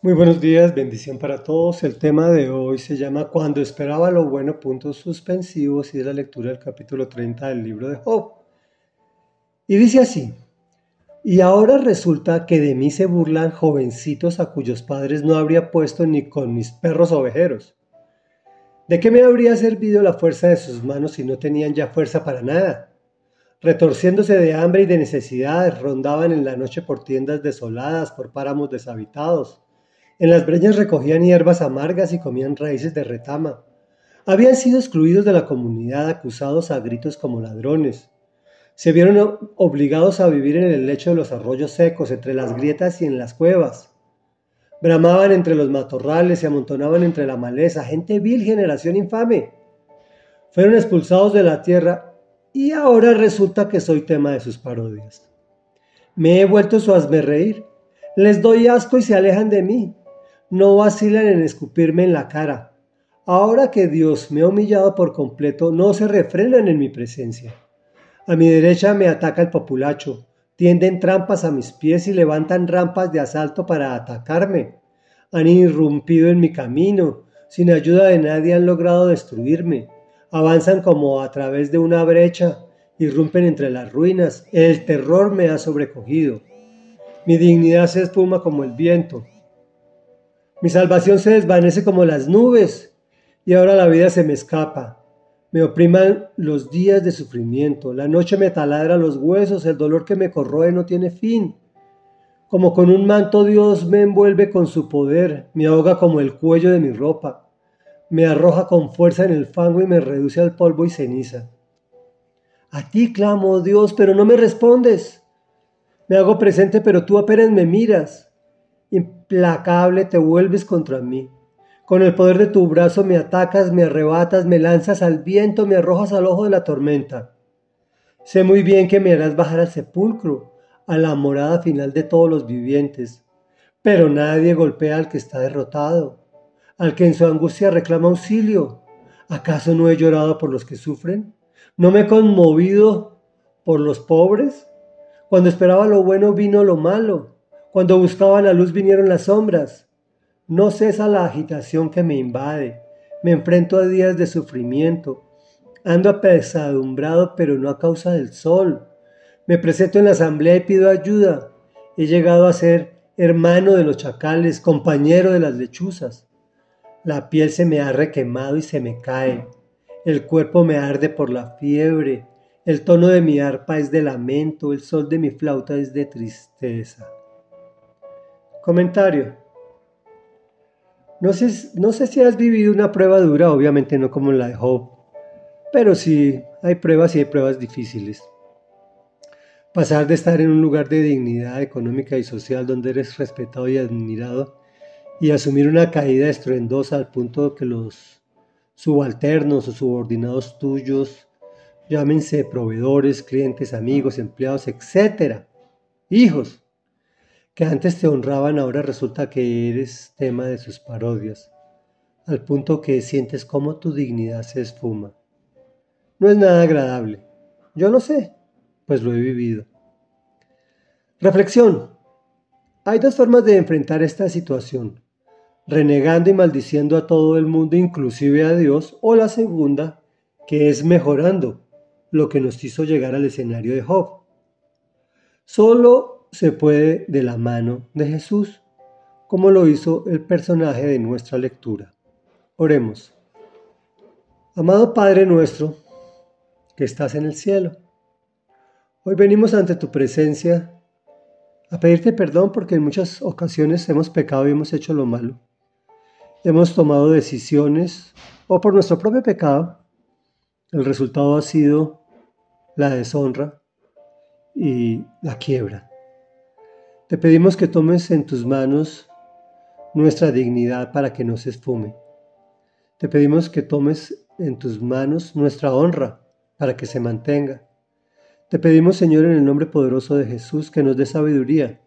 Muy buenos días, bendición para todos. El tema de hoy se llama Cuando esperaba lo bueno, puntos suspensivos, y es la lectura del capítulo 30 del libro de Job. Y dice así, y ahora resulta que de mí se burlan jovencitos a cuyos padres no habría puesto ni con mis perros ovejeros. ¿De qué me habría servido la fuerza de sus manos si no tenían ya fuerza para nada? Retorciéndose de hambre y de necesidad, rondaban en la noche por tiendas desoladas, por páramos deshabitados en las breñas recogían hierbas amargas y comían raíces de retama. Habían sido excluidos de la comunidad, acusados a gritos como ladrones. Se vieron obligados a vivir en el lecho de los arroyos secos, entre las grietas y en las cuevas. Bramaban entre los matorrales, se amontonaban entre la maleza, gente vil, generación infame. Fueron expulsados de la tierra y ahora resulta que soy tema de sus parodias. Me he vuelto su reír. Les doy asco y se alejan de mí no vacilan en escupirme en la cara. Ahora que Dios me ha humillado por completo, no se refrenan en mi presencia. A mi derecha me ataca el populacho, tienden trampas a mis pies y levantan rampas de asalto para atacarme. Han irrumpido en mi camino, sin ayuda de nadie han logrado destruirme. Avanzan como a través de una brecha, irrumpen entre las ruinas. El terror me ha sobrecogido. Mi dignidad se espuma como el viento. Mi salvación se desvanece como las nubes y ahora la vida se me escapa. Me opriman los días de sufrimiento, la noche me taladra los huesos, el dolor que me corroe no tiene fin. Como con un manto Dios me envuelve con su poder, me ahoga como el cuello de mi ropa, me arroja con fuerza en el fango y me reduce al polvo y ceniza. A ti clamo, Dios, pero no me respondes. Me hago presente, pero tú apenas me miras. Implacable te vuelves contra mí. Con el poder de tu brazo me atacas, me arrebatas, me lanzas al viento, me arrojas al ojo de la tormenta. Sé muy bien que me harás bajar al sepulcro, a la morada final de todos los vivientes. Pero nadie golpea al que está derrotado, al que en su angustia reclama auxilio. ¿Acaso no he llorado por los que sufren? ¿No me he conmovido por los pobres? Cuando esperaba lo bueno vino lo malo. Cuando buscaba la luz vinieron las sombras. No cesa la agitación que me invade. Me enfrento a días de sufrimiento. Ando apesadumbrado, pero no a causa del sol. Me presento en la asamblea y pido ayuda. He llegado a ser hermano de los chacales, compañero de las lechuzas. La piel se me ha requemado y se me cae. El cuerpo me arde por la fiebre. El tono de mi arpa es de lamento, el sol de mi flauta es de tristeza. Comentario. No sé, no sé si has vivido una prueba dura, obviamente no como la de Job, pero sí hay pruebas y hay pruebas difíciles. Pasar de estar en un lugar de dignidad económica y social donde eres respetado y admirado y asumir una caída estruendosa al punto que los subalternos o subordinados tuyos, llámense proveedores, clientes, amigos, empleados, etcétera, hijos, que antes te honraban ahora resulta que eres tema de sus parodias, al punto que sientes como tu dignidad se esfuma. No es nada agradable. Yo lo sé, pues lo he vivido. Reflexión. Hay dos formas de enfrentar esta situación, renegando y maldiciendo a todo el mundo, inclusive a Dios, o la segunda, que es mejorando, lo que nos hizo llegar al escenario de Job. Solo se puede de la mano de Jesús, como lo hizo el personaje de nuestra lectura. Oremos. Amado Padre nuestro, que estás en el cielo, hoy venimos ante tu presencia a pedirte perdón porque en muchas ocasiones hemos pecado y hemos hecho lo malo. Hemos tomado decisiones o por nuestro propio pecado. El resultado ha sido la deshonra y la quiebra. Te pedimos que tomes en tus manos nuestra dignidad para que no se esfume. Te pedimos que tomes en tus manos nuestra honra para que se mantenga. Te pedimos, Señor, en el nombre poderoso de Jesús, que nos dé sabiduría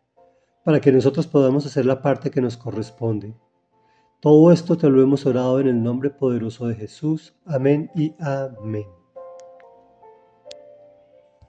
para que nosotros podamos hacer la parte que nos corresponde. Todo esto te lo hemos orado en el nombre poderoso de Jesús. Amén y amén.